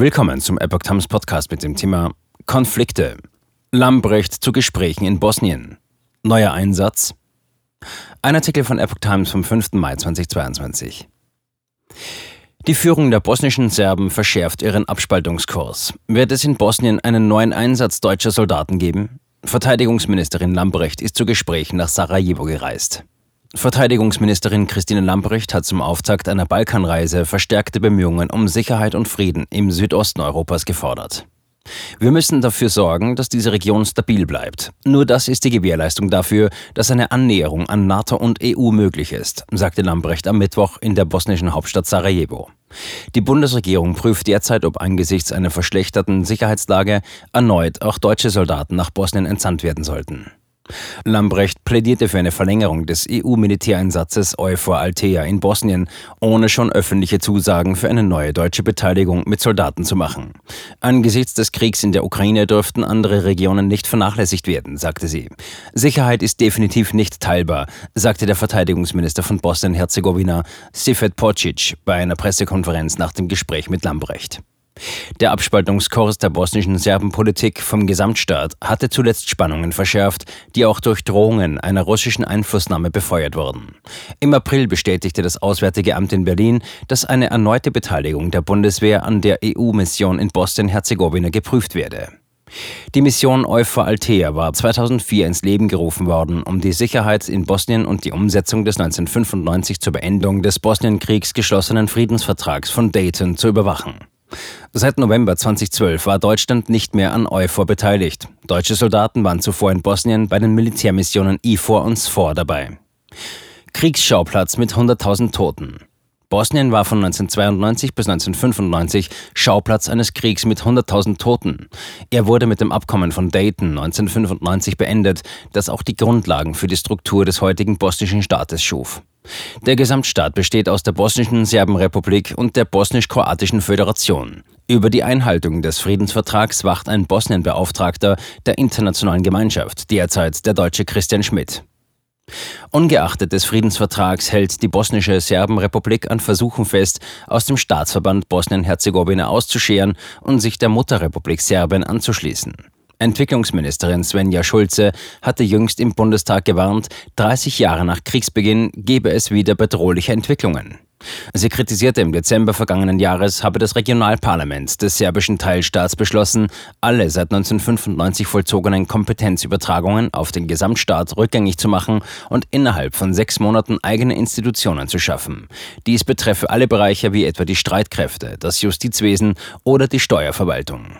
Willkommen zum Epoch Times Podcast mit dem Thema Konflikte. Lambrecht zu Gesprächen in Bosnien. Neuer Einsatz. Ein Artikel von Epoch Times vom 5. Mai 2022. Die Führung der bosnischen Serben verschärft ihren Abspaltungskurs. Wird es in Bosnien einen neuen Einsatz deutscher Soldaten geben? Verteidigungsministerin Lambrecht ist zu Gesprächen nach Sarajevo gereist. Verteidigungsministerin Christine Lambrecht hat zum Auftakt einer Balkanreise verstärkte Bemühungen um Sicherheit und Frieden im Südosten Europas gefordert. Wir müssen dafür sorgen, dass diese Region stabil bleibt. Nur das ist die Gewährleistung dafür, dass eine Annäherung an NATO und EU möglich ist, sagte Lambrecht am Mittwoch in der bosnischen Hauptstadt Sarajevo. Die Bundesregierung prüft derzeit, ob angesichts einer verschlechterten Sicherheitslage erneut auch deutsche Soldaten nach Bosnien entsandt werden sollten. Lambrecht plädierte für eine Verlängerung des EU-Militäreinsatzes EUFOR Altea in Bosnien, ohne schon öffentliche Zusagen für eine neue deutsche Beteiligung mit Soldaten zu machen. Angesichts des Kriegs in der Ukraine dürften andere Regionen nicht vernachlässigt werden, sagte sie. Sicherheit ist definitiv nicht teilbar, sagte der Verteidigungsminister von Bosnien-Herzegowina, Sifet Pocic, bei einer Pressekonferenz nach dem Gespräch mit Lambrecht. Der Abspaltungskurs der bosnischen Serbenpolitik vom Gesamtstaat hatte zuletzt Spannungen verschärft, die auch durch Drohungen einer russischen Einflussnahme befeuert wurden. Im April bestätigte das Auswärtige Amt in Berlin, dass eine erneute Beteiligung der Bundeswehr an der EU-Mission in Bosnien-Herzegowina geprüft werde. Die Mission Euphor Altea war 2004 ins Leben gerufen worden, um die Sicherheit in Bosnien und die Umsetzung des 1995 zur Beendung des Bosnienkriegs geschlossenen Friedensvertrags von Dayton zu überwachen. Seit November 2012 war Deutschland nicht mehr an EUFOR beteiligt. Deutsche Soldaten waren zuvor in Bosnien bei den Militärmissionen IFOR und SFOR dabei. Kriegsschauplatz mit 100.000 Toten. Bosnien war von 1992 bis 1995 Schauplatz eines Kriegs mit 100.000 Toten. Er wurde mit dem Abkommen von Dayton 1995 beendet, das auch die Grundlagen für die Struktur des heutigen bosnischen Staates schuf. Der Gesamtstaat besteht aus der Bosnischen Serbenrepublik und der Bosnisch-Kroatischen Föderation. Über die Einhaltung des Friedensvertrags wacht ein Bosnienbeauftragter der internationalen Gemeinschaft, derzeit der deutsche Christian Schmidt. Ungeachtet des Friedensvertrags hält die bosnische Serbenrepublik an Versuchen fest, aus dem Staatsverband Bosnien-Herzegowina auszuscheren und sich der Mutterrepublik Serbien anzuschließen. Entwicklungsministerin Svenja Schulze hatte jüngst im Bundestag gewarnt, 30 Jahre nach Kriegsbeginn gebe es wieder bedrohliche Entwicklungen. Sie kritisierte im Dezember vergangenen Jahres, habe das Regionalparlament des serbischen Teilstaats beschlossen, alle seit 1995 vollzogenen Kompetenzübertragungen auf den Gesamtstaat rückgängig zu machen und innerhalb von sechs Monaten eigene Institutionen zu schaffen. Dies betreffe alle Bereiche wie etwa die Streitkräfte, das Justizwesen oder die Steuerverwaltung.